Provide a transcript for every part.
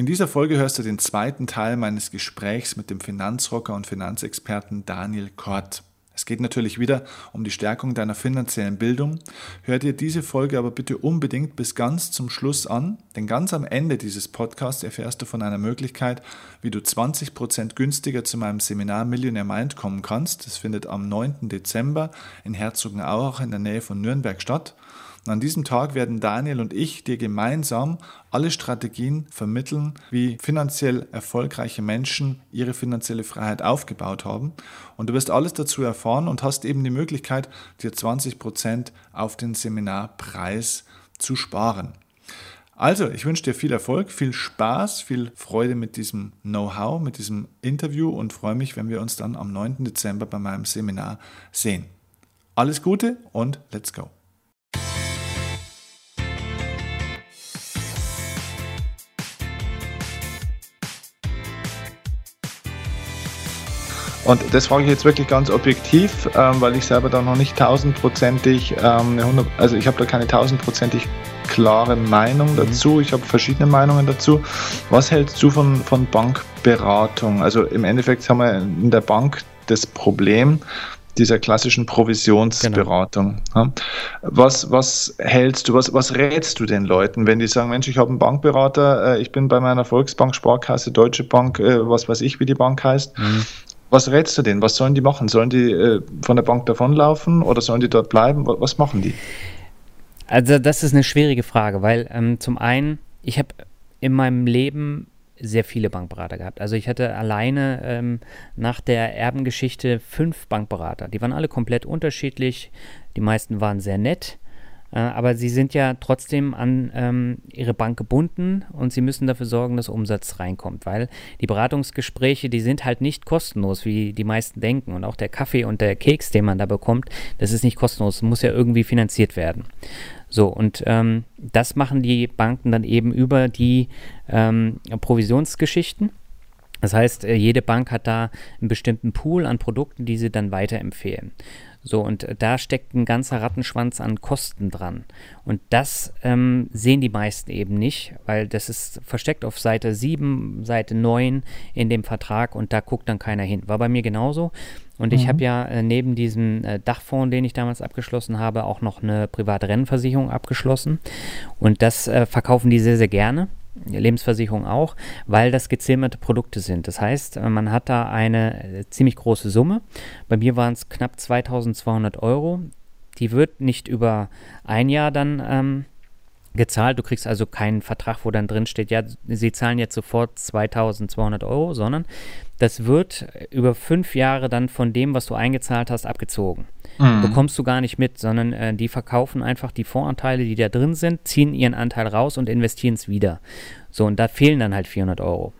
In dieser Folge hörst du den zweiten Teil meines Gesprächs mit dem Finanzrocker und Finanzexperten Daniel Kort. Es geht natürlich wieder um die Stärkung deiner finanziellen Bildung. Hör dir diese Folge aber bitte unbedingt bis ganz zum Schluss an, denn ganz am Ende dieses Podcasts erfährst du von einer Möglichkeit, wie du 20% günstiger zu meinem Seminar Millionaire Mind kommen kannst. Das findet am 9. Dezember in Herzogenaurach in der Nähe von Nürnberg statt. Und an diesem Tag werden Daniel und ich dir gemeinsam alle Strategien vermitteln, wie finanziell erfolgreiche Menschen ihre finanzielle Freiheit aufgebaut haben. Und du wirst alles dazu erfahren und hast eben die Möglichkeit, dir 20% auf den Seminarpreis zu sparen. Also, ich wünsche dir viel Erfolg, viel Spaß, viel Freude mit diesem Know-how, mit diesem Interview und freue mich, wenn wir uns dann am 9. Dezember bei meinem Seminar sehen. Alles Gute und let's go! Und das frage ich jetzt wirklich ganz objektiv, ähm, weil ich selber da noch nicht tausendprozentig, ähm, also ich habe da keine tausendprozentig klare Meinung mhm. dazu. Ich habe verschiedene Meinungen dazu. Was hältst du von, von Bankberatung? Also im Endeffekt haben wir in der Bank das Problem, dieser klassischen Provisionsberatung. Genau. Was, was hältst du, was, was rätst du den Leuten, wenn die sagen, Mensch, ich habe einen Bankberater, äh, ich bin bei meiner Volksbank, Sparkasse, Deutsche Bank, äh, was weiß ich, wie die Bank heißt. Mhm. Was rätst du denen? Was sollen die machen? Sollen die äh, von der Bank davonlaufen oder sollen die dort bleiben? Was machen die? Also das ist eine schwierige Frage, weil ähm, zum einen, ich habe in meinem Leben sehr viele Bankberater gehabt. Also ich hatte alleine ähm, nach der Erbengeschichte fünf Bankberater. Die waren alle komplett unterschiedlich. Die meisten waren sehr nett. Äh, aber sie sind ja trotzdem an ähm, ihre Bank gebunden und sie müssen dafür sorgen, dass Umsatz reinkommt, weil die Beratungsgespräche, die sind halt nicht kostenlos, wie die meisten denken. Und auch der Kaffee und der Keks, den man da bekommt, das ist nicht kostenlos, muss ja irgendwie finanziert werden. So, und ähm, das machen die Banken dann eben über die ähm, Provisionsgeschichten. Das heißt, äh, jede Bank hat da einen bestimmten Pool an Produkten, die sie dann weiterempfehlen. So, und da steckt ein ganzer Rattenschwanz an Kosten dran. Und das ähm, sehen die meisten eben nicht, weil das ist versteckt auf Seite 7, Seite 9 in dem Vertrag und da guckt dann keiner hin. War bei mir genauso. Und mhm. ich habe ja äh, neben diesem äh, Dachfonds, den ich damals abgeschlossen habe, auch noch eine private Rennversicherung abgeschlossen. Und das äh, verkaufen die sehr, sehr gerne. Lebensversicherung auch, weil das gezimmerte Produkte sind. Das heißt, äh, man hat da eine äh, ziemlich große Summe. Bei mir waren es knapp 2200 Euro. Die wird nicht über ein Jahr dann ähm, gezahlt. Du kriegst also keinen Vertrag, wo dann drin steht, ja, sie zahlen jetzt sofort 2200 Euro, sondern das wird über fünf Jahre dann von dem, was du eingezahlt hast, abgezogen. Mhm. Bekommst du gar nicht mit, sondern äh, die verkaufen einfach die Voranteile, die da drin sind, ziehen ihren Anteil raus und investieren es wieder. So, und da fehlen dann halt 400 Euro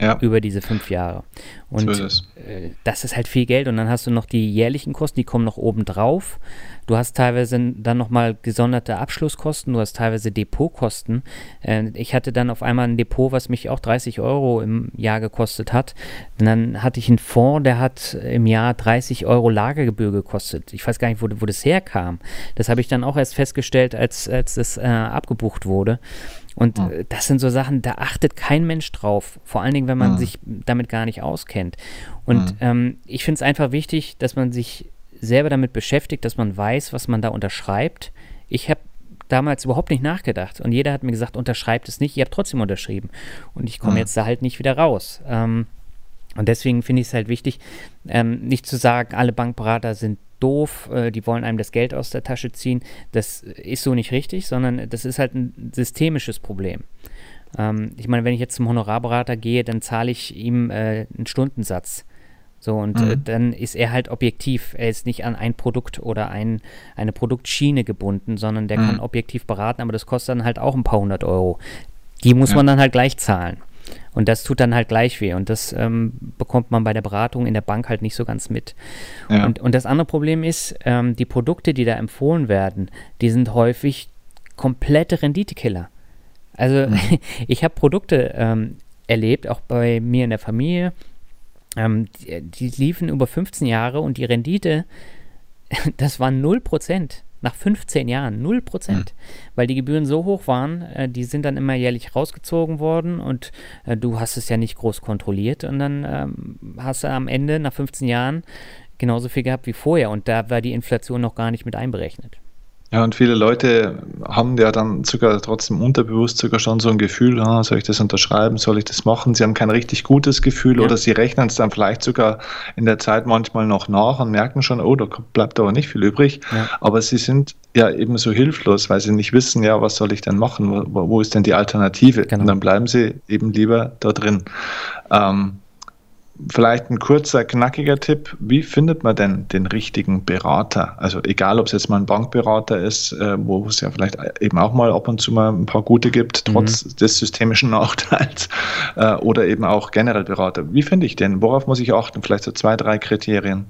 ja. über diese fünf Jahre. Und so ist äh, das ist halt viel Geld. Und dann hast du noch die jährlichen Kosten, die kommen noch oben drauf. Du hast teilweise dann nochmal gesonderte Abschlusskosten, du hast teilweise Depotkosten. Äh, ich hatte dann auf einmal ein Depot, was mich auch 30 Euro im Jahr gekostet hat. Und dann hatte ich einen Fonds, der hat im Jahr 30 Euro Lagergebühr gekostet. Ich weiß gar nicht, wo, wo das herkam. Das habe ich dann auch erst festgestellt, als, als das äh, abgebucht wurde. Und ja. Äh, das sind so Sachen, da achtet kein Mensch drauf. Vor allen Dingen, wenn man ja. sich damit gar nicht auskennt. Und ähm, ich finde es einfach wichtig, dass man sich selber damit beschäftigt, dass man weiß, was man da unterschreibt. Ich habe damals überhaupt nicht nachgedacht und jeder hat mir gesagt, unterschreibt es nicht, ihr habt trotzdem unterschrieben. Und ich komme jetzt da halt nicht wieder raus. Ähm, und deswegen finde ich es halt wichtig, ähm, nicht zu sagen, alle Bankberater sind doof, äh, die wollen einem das Geld aus der Tasche ziehen. Das ist so nicht richtig, sondern das ist halt ein systemisches Problem. Ähm, ich meine, wenn ich jetzt zum Honorarberater gehe, dann zahle ich ihm äh, einen Stundensatz. So, und äh, mhm. äh, dann ist er halt objektiv. Er ist nicht an ein Produkt oder ein, eine Produktschiene gebunden, sondern der mhm. kann objektiv beraten, aber das kostet dann halt auch ein paar hundert Euro. Die muss ja. man dann halt gleich zahlen. Und das tut dann halt gleich weh. Und das ähm, bekommt man bei der Beratung in der Bank halt nicht so ganz mit. Ja. Und, und das andere Problem ist, ähm, die Produkte, die da empfohlen werden, die sind häufig komplette Renditekiller. Also mhm. ich habe Produkte ähm, erlebt, auch bei mir in der Familie, ähm, die, die, liefen über 15 Jahre und die Rendite, das waren 0%. Nach 15 Jahren 0 Prozent. Mhm. Weil die Gebühren so hoch waren, äh, die sind dann immer jährlich rausgezogen worden und äh, du hast es ja nicht groß kontrolliert und dann ähm, hast du am Ende nach 15 Jahren genauso viel gehabt wie vorher und da war die Inflation noch gar nicht mit einberechnet. Ja, und viele Leute haben ja dann sogar trotzdem unterbewusst sogar schon so ein Gefühl, ah, soll ich das unterschreiben, soll ich das machen? Sie haben kein richtig gutes Gefühl ja. oder sie rechnen es dann vielleicht sogar in der Zeit manchmal noch nach und merken schon, oh, da bleibt aber nicht viel übrig. Ja. Aber sie sind ja eben so hilflos, weil sie nicht wissen, ja, was soll ich denn machen? Wo, wo ist denn die Alternative? Genau. Und dann bleiben sie eben lieber da drin. Ähm, Vielleicht ein kurzer, knackiger Tipp. Wie findet man denn den richtigen Berater? Also egal, ob es jetzt mal ein Bankberater ist, äh, wo es ja vielleicht eben auch mal ab und zu mal ein paar gute gibt, trotz mhm. des systemischen Nachteils, äh, oder eben auch generell Berater. Wie finde ich den? Worauf muss ich achten? Vielleicht so zwei, drei Kriterien.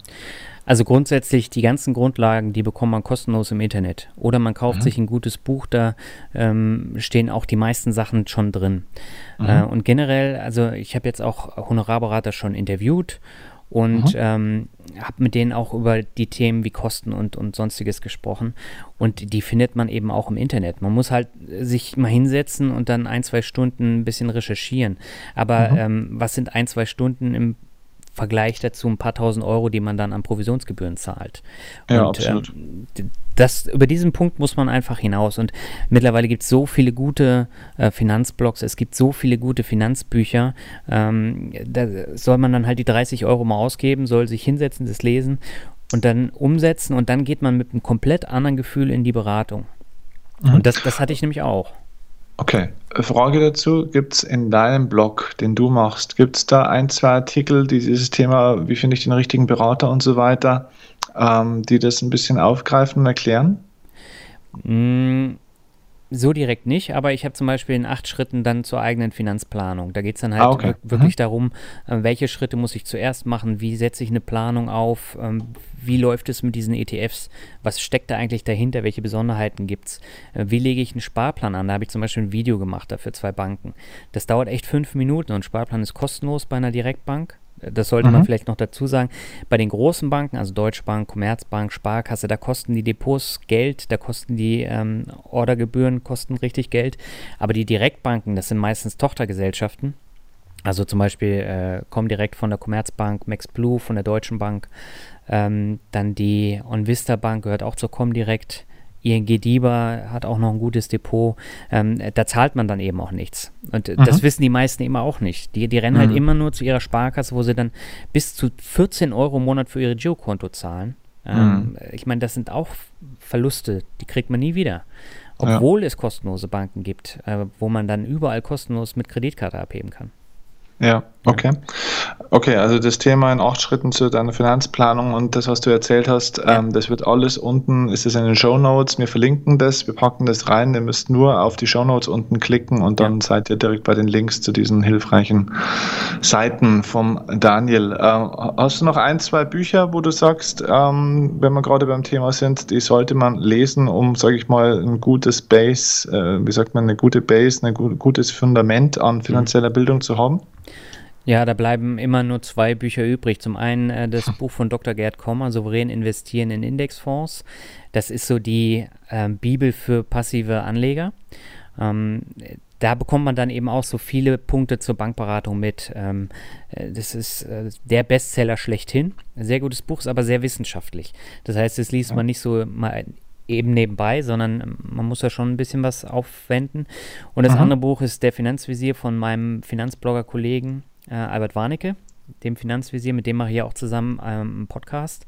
Also grundsätzlich die ganzen Grundlagen, die bekommt man kostenlos im Internet. Oder man kauft mhm. sich ein gutes Buch, da ähm, stehen auch die meisten Sachen schon drin. Mhm. Äh, und generell, also ich habe jetzt auch Honorarberater schon interviewt und mhm. ähm, habe mit denen auch über die Themen wie Kosten und, und sonstiges gesprochen. Und die findet man eben auch im Internet. Man muss halt sich mal hinsetzen und dann ein, zwei Stunden ein bisschen recherchieren. Aber mhm. ähm, was sind ein, zwei Stunden im Vergleich dazu ein paar tausend Euro, die man dann an Provisionsgebühren zahlt. Ja, und, absolut. Ähm, das, über diesen Punkt muss man einfach hinaus. Und mittlerweile gibt es so viele gute äh, Finanzblogs, es gibt so viele gute Finanzbücher. Ähm, da soll man dann halt die 30 Euro mal ausgeben, soll sich hinsetzen, das lesen und dann umsetzen und dann geht man mit einem komplett anderen Gefühl in die Beratung. Mhm. Und das, das hatte ich nämlich auch. Okay, Frage dazu, gibt es in deinem Blog, den du machst, gibt es da ein, zwei Artikel, die dieses Thema, wie finde ich den richtigen Berater und so weiter, ähm, die das ein bisschen aufgreifen und erklären? Mm, so direkt nicht, aber ich habe zum Beispiel in acht Schritten dann zur eigenen Finanzplanung. Da geht es dann halt ah, okay. wirklich mhm. darum, äh, welche Schritte muss ich zuerst machen, wie setze ich eine Planung auf, ähm, wie läuft es mit diesen ETFs, was steckt da eigentlich dahinter, welche Besonderheiten gibt es, äh, wie lege ich einen Sparplan an. Da habe ich zum Beispiel ein Video gemacht dafür zwei Banken. Das dauert echt fünf Minuten und Sparplan ist kostenlos bei einer Direktbank. Das sollte mhm. man vielleicht noch dazu sagen. Bei den großen Banken, also Deutsche Bank, Commerzbank, Sparkasse, da kosten die Depots Geld, da kosten die ähm, Ordergebühren kosten richtig Geld. Aber die Direktbanken, das sind meistens Tochtergesellschaften. Also zum Beispiel äh, kommen direkt von der Commerzbank, Max Blue, von der Deutschen Bank. Ähm, dann die OnVista Bank gehört auch zur Comdirect. ING DIBA hat auch noch ein gutes Depot. Ähm, da zahlt man dann eben auch nichts. Und mhm. das wissen die meisten immer auch nicht. Die, die rennen halt mhm. halt immer nur zu ihrer Sparkasse, wo sie dann bis zu 14 Euro im Monat für ihr Girokonto zahlen. Ähm, mhm. Ich meine, das sind auch Verluste, die kriegt man nie wieder. Obwohl ja. es kostenlose Banken gibt, äh, wo man dann überall kostenlos mit Kreditkarte abheben kann. Ja, okay. Okay, also das Thema in acht Schritten zu deiner Finanzplanung und das, was du erzählt hast, ja. ähm, das wird alles unten, ist es in den Show Notes. Wir verlinken das, wir packen das rein. Ihr müsst nur auf die Show Notes unten klicken und dann ja. seid ihr direkt bei den Links zu diesen hilfreichen Seiten vom Daniel. Äh, hast du noch ein, zwei Bücher, wo du sagst, ähm, wenn wir gerade beim Thema sind, die sollte man lesen, um, sage ich mal, ein gutes Base, äh, wie sagt man, eine gute Base, ein gutes Fundament an finanzieller mhm. Bildung zu haben? Ja, da bleiben immer nur zwei Bücher übrig. Zum einen äh, das Buch von Dr. Gerd Kommer, Souverän investieren in Indexfonds. Das ist so die äh, Bibel für passive Anleger. Ähm, da bekommt man dann eben auch so viele Punkte zur Bankberatung mit. Ähm, äh, das ist äh, der Bestseller schlechthin. Sehr gutes Buch, ist aber sehr wissenschaftlich. Das heißt, es liest man nicht so mal eben nebenbei, sondern man muss ja schon ein bisschen was aufwenden. Und das Aha. andere Buch ist Der Finanzvisier von meinem Finanzblogger-Kollegen äh, Albert Warnecke, dem Finanzvisier, mit dem mache ich ja auch zusammen ähm, einen Podcast.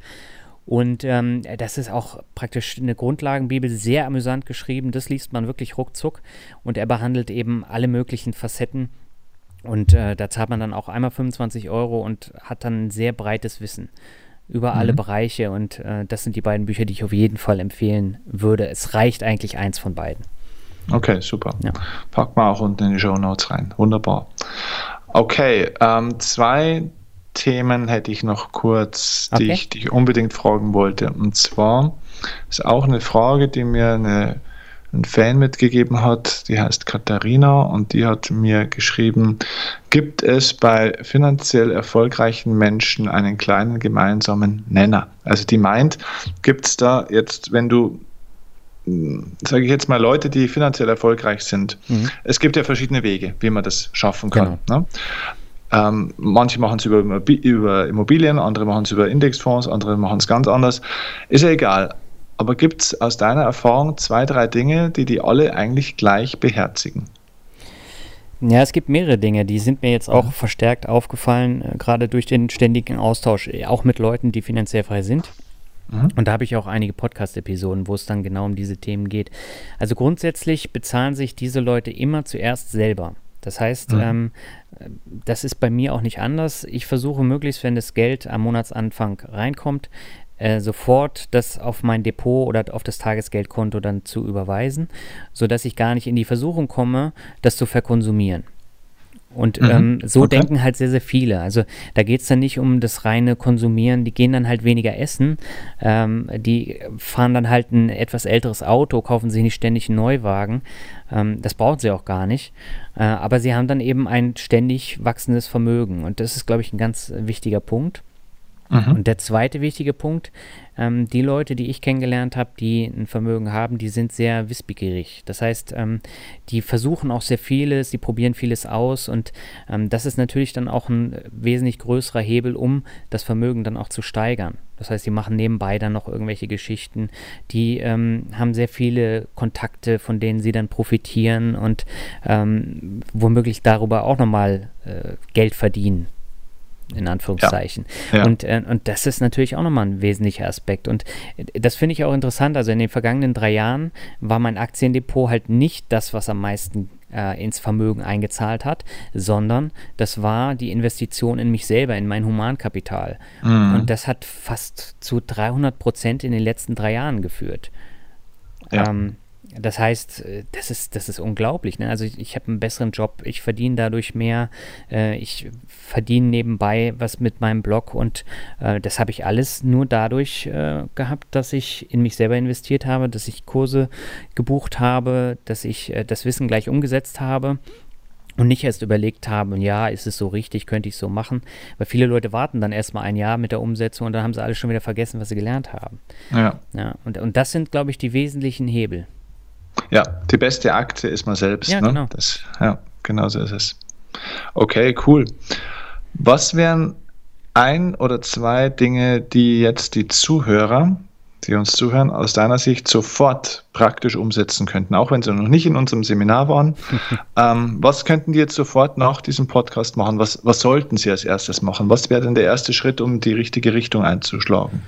Und ähm, das ist auch praktisch eine Grundlagenbibel, sehr amüsant geschrieben. Das liest man wirklich ruckzuck. Und er behandelt eben alle möglichen Facetten. Und äh, da zahlt man dann auch einmal 25 Euro und hat dann ein sehr breites Wissen über mhm. alle Bereiche. Und äh, das sind die beiden Bücher, die ich auf jeden Fall empfehlen würde. Es reicht eigentlich eins von beiden. Okay, super. Ja. Pack mal auch unten in die Show Notes rein. Wunderbar. Okay, ähm, zwei Themen hätte ich noch kurz, okay. die ich dich unbedingt fragen wollte. Und zwar ist auch eine Frage, die mir eine, ein Fan mitgegeben hat, die heißt Katharina und die hat mir geschrieben, gibt es bei finanziell erfolgreichen Menschen einen kleinen gemeinsamen Nenner? Also die meint, gibt es da jetzt, wenn du sage ich jetzt mal, Leute, die finanziell erfolgreich sind. Mhm. Es gibt ja verschiedene Wege, wie man das schaffen kann. Genau. Ne? Ähm, manche machen es über, über Immobilien, andere machen es über Indexfonds, andere machen es ganz anders. Ist ja egal. Aber gibt es aus deiner Erfahrung zwei, drei Dinge, die die alle eigentlich gleich beherzigen? Ja, es gibt mehrere Dinge, die sind mir jetzt auch mhm. verstärkt aufgefallen, äh, gerade durch den ständigen Austausch, äh, auch mit Leuten, die finanziell frei sind. Mhm. Und da habe ich auch einige Podcast-Episoden, wo es dann genau um diese Themen geht. Also grundsätzlich bezahlen sich diese Leute immer zuerst selber. Das heißt, mhm. ähm, das ist bei mir auch nicht anders. Ich versuche möglichst, wenn das Geld am Monatsanfang reinkommt, äh, sofort das auf mein Depot oder auf das Tagesgeldkonto dann zu überweisen, sodass ich gar nicht in die Versuchung komme, das zu verkonsumieren. Und mhm. ähm, so okay. denken halt sehr, sehr viele. Also da geht es dann nicht um das reine Konsumieren, die gehen dann halt weniger essen, ähm, die fahren dann halt ein etwas älteres Auto, kaufen sich nicht ständig einen Neuwagen. Ähm, das brauchen sie auch gar nicht. Äh, aber sie haben dann eben ein ständig wachsendes Vermögen. Und das ist, glaube ich, ein ganz wichtiger Punkt. Mhm. Und der zweite wichtige Punkt, ähm, die Leute, die ich kennengelernt habe, die ein Vermögen haben, die sind sehr wissbegierig. Das heißt, ähm, die versuchen auch sehr vieles, die probieren vieles aus und ähm, das ist natürlich dann auch ein wesentlich größerer Hebel, um das Vermögen dann auch zu steigern. Das heißt, die machen nebenbei dann noch irgendwelche Geschichten, die ähm, haben sehr viele Kontakte, von denen sie dann profitieren und ähm, womöglich darüber auch nochmal äh, Geld verdienen in Anführungszeichen. Ja. Ja. Und, äh, und das ist natürlich auch nochmal ein wesentlicher Aspekt. Und äh, das finde ich auch interessant. Also in den vergangenen drei Jahren war mein Aktiendepot halt nicht das, was am meisten äh, ins Vermögen eingezahlt hat, sondern das war die Investition in mich selber, in mein Humankapital. Mhm. Und das hat fast zu 300 Prozent in den letzten drei Jahren geführt. Ja. Ähm, das heißt, äh, das ist, das ist unglaublich. Ne? Also ich, ich habe einen besseren Job, ich verdiene dadurch mehr, äh, ich verdiene nebenbei was mit meinem Blog und äh, das habe ich alles nur dadurch äh, gehabt, dass ich in mich selber investiert habe, dass ich Kurse gebucht habe, dass ich äh, das Wissen gleich umgesetzt habe und nicht erst überlegt habe, ja, ist es so richtig, könnte ich so machen, weil viele Leute warten dann erstmal ein Jahr mit der Umsetzung und dann haben sie alles schon wieder vergessen, was sie gelernt haben. Ja. ja und, und das sind, glaube ich, die wesentlichen Hebel. Ja, die beste Akte ist man selbst. Ja, ne? genau. Das, ja, genau so ist es. Okay, cool. Was wären ein oder zwei Dinge, die jetzt die Zuhörer, die uns zuhören, aus deiner Sicht sofort praktisch umsetzen könnten, auch wenn sie noch nicht in unserem Seminar waren? ähm, was könnten die jetzt sofort nach diesem Podcast machen? Was, was sollten sie als erstes machen? Was wäre denn der erste Schritt, um die richtige Richtung einzuschlagen?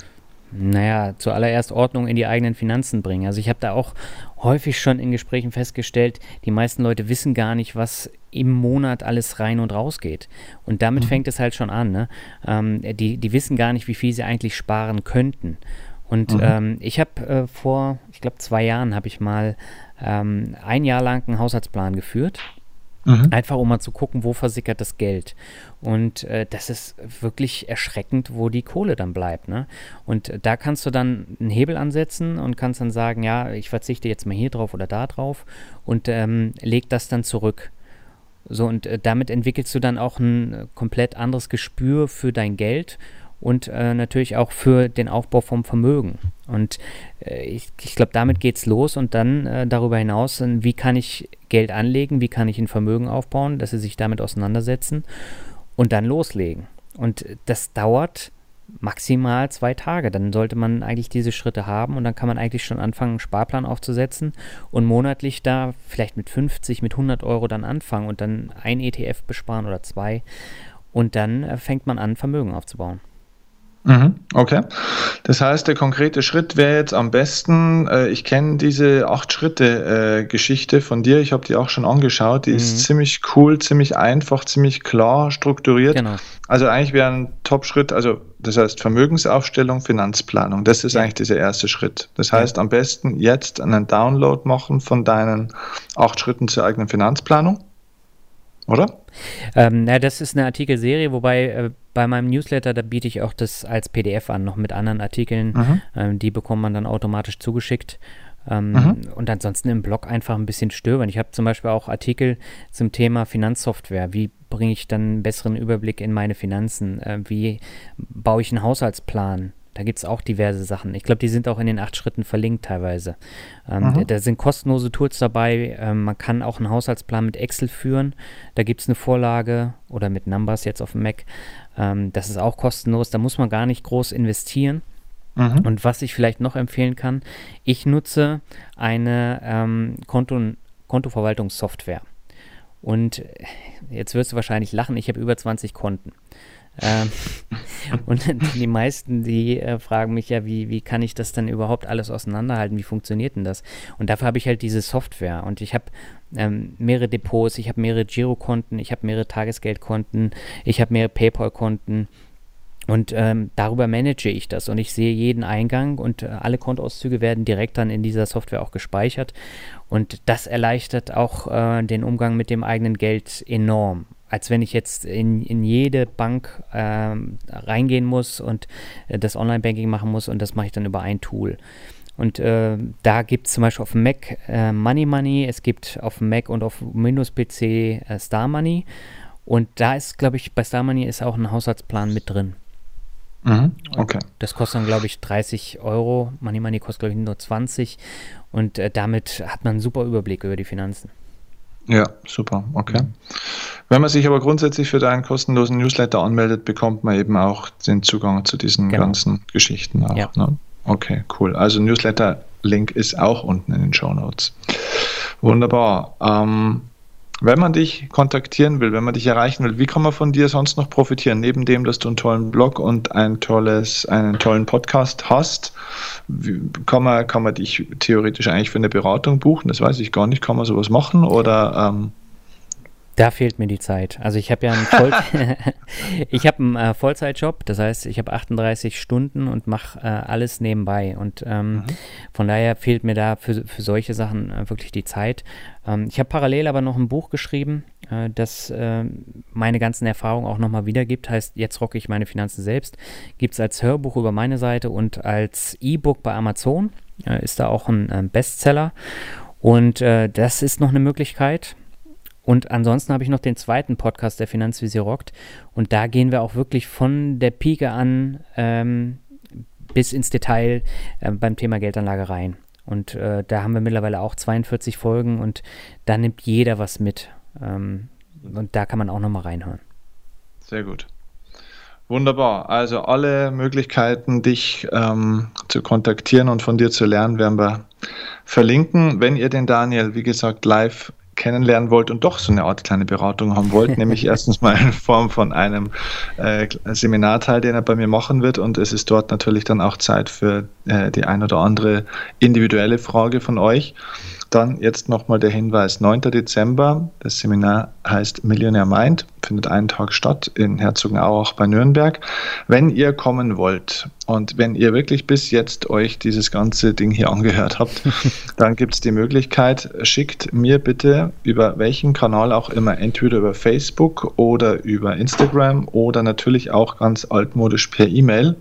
Naja, zuallererst Ordnung in die eigenen Finanzen bringen. Also ich habe da auch häufig schon in Gesprächen festgestellt, die meisten Leute wissen gar nicht, was im Monat alles rein und raus geht. Und damit mhm. fängt es halt schon an. Ne? Ähm, die, die wissen gar nicht, wie viel sie eigentlich sparen könnten. Und mhm. ähm, ich habe äh, vor, ich glaube, zwei Jahren habe ich mal ähm, ein Jahr lang einen Haushaltsplan geführt Mhm. Einfach um mal zu gucken, wo versickert das Geld. Und äh, das ist wirklich erschreckend, wo die Kohle dann bleibt. Ne? Und äh, da kannst du dann einen Hebel ansetzen und kannst dann sagen, ja, ich verzichte jetzt mal hier drauf oder da drauf und ähm, leg das dann zurück. So, und äh, damit entwickelst du dann auch ein äh, komplett anderes Gespür für dein Geld und äh, natürlich auch für den Aufbau vom Vermögen. Und äh, ich, ich glaube, damit geht es los und dann äh, darüber hinaus, wie kann ich Geld anlegen, wie kann ich ein Vermögen aufbauen, dass sie sich damit auseinandersetzen und dann loslegen. Und das dauert maximal zwei Tage. Dann sollte man eigentlich diese Schritte haben und dann kann man eigentlich schon anfangen, einen Sparplan aufzusetzen und monatlich da vielleicht mit 50, mit 100 Euro dann anfangen und dann ein ETF besparen oder zwei. Und dann äh, fängt man an, Vermögen aufzubauen. Mhm, okay. Das heißt, der konkrete Schritt wäre jetzt am besten, äh, ich kenne diese Acht-Schritte-Geschichte äh, von dir, ich habe die auch schon angeschaut, die mhm. ist ziemlich cool, ziemlich einfach, ziemlich klar strukturiert. Genau. Also eigentlich wäre ein Top-Schritt, also das heißt Vermögensaufstellung, Finanzplanung, das ist ja. eigentlich dieser erste Schritt. Das heißt, ja. am besten jetzt einen Download machen von deinen acht Schritten zur eigenen Finanzplanung oder? Ähm, na, das ist eine Artikelserie, wobei äh, bei meinem Newsletter, da biete ich auch das als PDF an, noch mit anderen Artikeln. Mhm. Ähm, die bekommt man dann automatisch zugeschickt. Ähm, mhm. Und ansonsten im Blog einfach ein bisschen stöbern. Ich habe zum Beispiel auch Artikel zum Thema Finanzsoftware. Wie bringe ich dann einen besseren Überblick in meine Finanzen? Äh, wie baue ich einen Haushaltsplan? Da gibt es auch diverse Sachen. Ich glaube, die sind auch in den acht Schritten verlinkt teilweise. Ähm, mhm. da, da, sind kostenlose Tools dabei. Ähm, man kann auch einen Haushaltsplan mit Excel führen. Da gibt es eine Vorlage oder mit Numbers jetzt auf dem Mac. Ähm, das ist auch kostenlos. Da muss man gar nicht groß investieren. Mhm. Und was ich vielleicht noch empfehlen kann, ich nutze eine ähm, Konto, Kontoverwaltungssoftware. Und jetzt wirst du wahrscheinlich lachen, ich habe über 20 Konten. Ähm, und die meisten, die äh, fragen mich ja, wie, wie kann ich das dann überhaupt alles auseinanderhalten? Wie funktioniert denn das? Und dafür habe ich halt diese Software und ich habe ähm, mehrere Depots, ich habe mehrere Girokonten, ich habe mehrere Tagesgeldkonten, ich habe mehrere PayPal-Konten. Und ähm, darüber manage ich das und ich sehe jeden Eingang und äh, alle Kontoauszüge werden direkt dann in dieser Software auch gespeichert. Und das erleichtert auch äh, den Umgang mit dem eigenen Geld enorm als wenn ich jetzt in, in jede Bank ähm, reingehen muss und äh, das Online-Banking machen muss und das mache ich dann über ein Tool. Und äh, da gibt es zum Beispiel auf dem Mac äh, Money Money, es gibt auf dem Mac und auf Windows-PC äh, Star Money. Und da ist, glaube ich, bei Star Money ist auch ein Haushaltsplan mit drin. Mhm, okay. Das kostet dann, glaube ich, 30 Euro. Money Money kostet, glaube ich, nur 20. Und äh, damit hat man einen super Überblick über die Finanzen. Ja, super, okay. Wenn man sich aber grundsätzlich für deinen kostenlosen Newsletter anmeldet, bekommt man eben auch den Zugang zu diesen genau. ganzen Geschichten auch. Ja. Ne? Okay, cool. Also Newsletter-Link ist auch unten in den Show Notes. Wunderbar. Ähm, wenn man dich kontaktieren will, wenn man dich erreichen will, wie kann man von dir sonst noch profitieren? Neben dem, dass du einen tollen Blog und ein tolles, einen tollen Podcast hast, kann man, kann man dich theoretisch eigentlich für eine Beratung buchen? Das weiß ich gar nicht. Kann man sowas machen oder ähm, da fehlt mir die Zeit. Also ich habe ja einen, Voll ich hab einen äh, Vollzeitjob, das heißt, ich habe 38 Stunden und mache äh, alles nebenbei. Und ähm, mhm. von daher fehlt mir da für, für solche Sachen äh, wirklich die Zeit. Ähm, ich habe parallel aber noch ein Buch geschrieben, äh, das äh, meine ganzen Erfahrungen auch nochmal wiedergibt. Heißt, jetzt rocke ich meine Finanzen selbst. Gibt es als Hörbuch über meine Seite und als E-Book bei Amazon. Äh, ist da auch ein Bestseller. Und das ist noch eine Möglichkeit. Und ansonsten habe ich noch den zweiten Podcast, der Finanzvisier rockt. Und da gehen wir auch wirklich von der Pike an ähm, bis ins Detail äh, beim Thema Geldanlage rein. Und äh, da haben wir mittlerweile auch 42 Folgen und da nimmt jeder was mit. Ähm, und da kann man auch nochmal reinhören. Sehr gut. Wunderbar. Also alle Möglichkeiten, dich ähm, zu kontaktieren und von dir zu lernen, werden wir verlinken. Wenn ihr den Daniel, wie gesagt, live kennenlernen wollt und doch so eine Art kleine Beratung haben wollt, nämlich erstens mal in Form von einem äh, Seminarteil, den er bei mir machen wird und es ist dort natürlich dann auch Zeit für äh, die ein oder andere individuelle Frage von euch. Dann jetzt nochmal der Hinweis, 9. Dezember, das Seminar heißt Millionaire Mind, findet einen Tag statt in Herzogenaurach bei Nürnberg. Wenn ihr kommen wollt und wenn ihr wirklich bis jetzt euch dieses ganze Ding hier angehört habt, dann gibt es die Möglichkeit, schickt mir bitte über welchen Kanal auch immer, entweder über Facebook oder über Instagram oder natürlich auch ganz altmodisch per E-Mail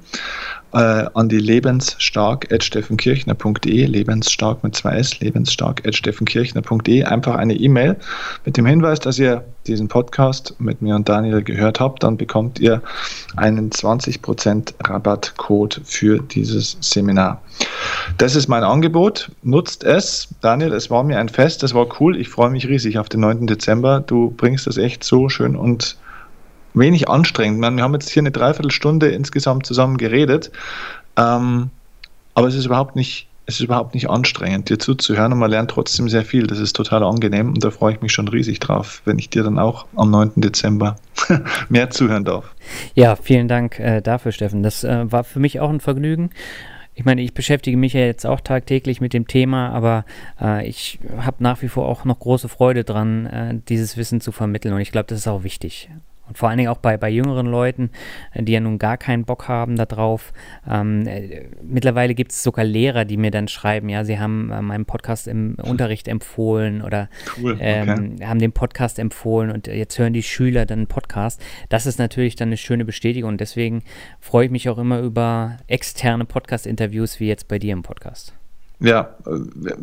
äh, an die lebensstark.steffenkirchner.de, lebensstark mit zwei S, lebensstark.steffenkirchner.de, einfach eine E-Mail mit dem Hinweis, dass ihr diesen Podcast mit mir und Daniel gehört habt, dann bekommt ihr einen 20% Rabattcode für dieses Seminar. Das ist mein Angebot. Nutzt es. Daniel, es war mir ein Fest, es war cool. Ich freue mich riesig auf den 9. Dezember. Du bringst das echt so schön und wenig anstrengend. Wir haben jetzt hier eine Dreiviertelstunde insgesamt zusammen geredet, ähm, aber es ist überhaupt nicht es ist überhaupt nicht anstrengend, dir zuzuhören und man lernt trotzdem sehr viel. Das ist total angenehm und da freue ich mich schon riesig drauf, wenn ich dir dann auch am 9. Dezember mehr zuhören darf. Ja, vielen Dank äh, dafür, Steffen. Das äh, war für mich auch ein Vergnügen. Ich meine, ich beschäftige mich ja jetzt auch tagtäglich mit dem Thema, aber äh, ich habe nach wie vor auch noch große Freude dran, äh, dieses Wissen zu vermitteln und ich glaube, das ist auch wichtig. Und vor allen Dingen auch bei, bei jüngeren Leuten, äh, die ja nun gar keinen Bock haben darauf. Ähm, äh, mittlerweile gibt es sogar Lehrer, die mir dann schreiben, ja, sie haben äh, meinen Podcast im Unterricht empfohlen oder cool, okay. ähm, haben den Podcast empfohlen und jetzt hören die Schüler dann einen Podcast. Das ist natürlich dann eine schöne Bestätigung und deswegen freue ich mich auch immer über externe Podcast-Interviews wie jetzt bei dir im Podcast. Ja,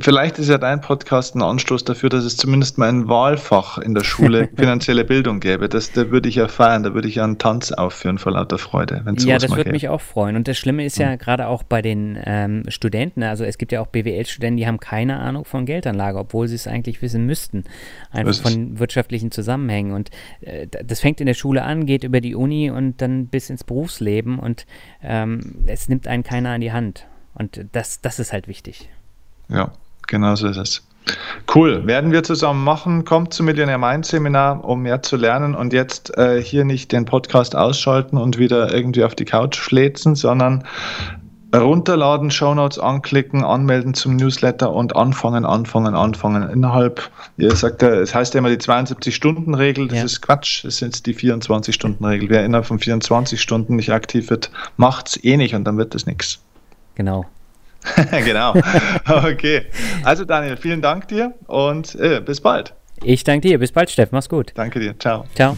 vielleicht ist ja dein Podcast ein Anstoß dafür, dass es zumindest mal ein Wahlfach in der Schule finanzielle Bildung gäbe. Das, da würde ich ja feiern, da würde ich ja einen Tanz aufführen vor lauter Freude. ja, das würde mich auch freuen. Und das Schlimme ist ja mhm. gerade auch bei den ähm, Studenten, also es gibt ja auch BWL-Studenten, die haben keine Ahnung von Geldanlage, obwohl sie es eigentlich wissen müssten, einfach von wirtschaftlichen Zusammenhängen. Und äh, das fängt in der Schule an, geht über die Uni und dann bis ins Berufsleben und ähm, es nimmt einen keiner an die Hand. Und das, das ist halt wichtig. Ja, genau so ist es. Cool, werden wir zusammen machen. Kommt zum Millionär Mind Seminar, um mehr zu lernen und jetzt äh, hier nicht den Podcast ausschalten und wieder irgendwie auf die Couch schlätzen, sondern runterladen, Shownotes anklicken, anmelden zum Newsletter und anfangen, anfangen, anfangen. Innerhalb, ihr sagt ja, es heißt ja immer die 72-Stunden-Regel, das ja. ist Quatsch, das sind die 24-Stunden-Regel. Wer innerhalb von 24 Stunden nicht aktiv wird, macht es eh nicht und dann wird es nichts. Genau. genau. Okay. Also Daniel, vielen Dank dir und äh, bis bald. Ich danke dir. Bis bald, Steff. Mach's gut. Danke dir. Ciao. Ciao.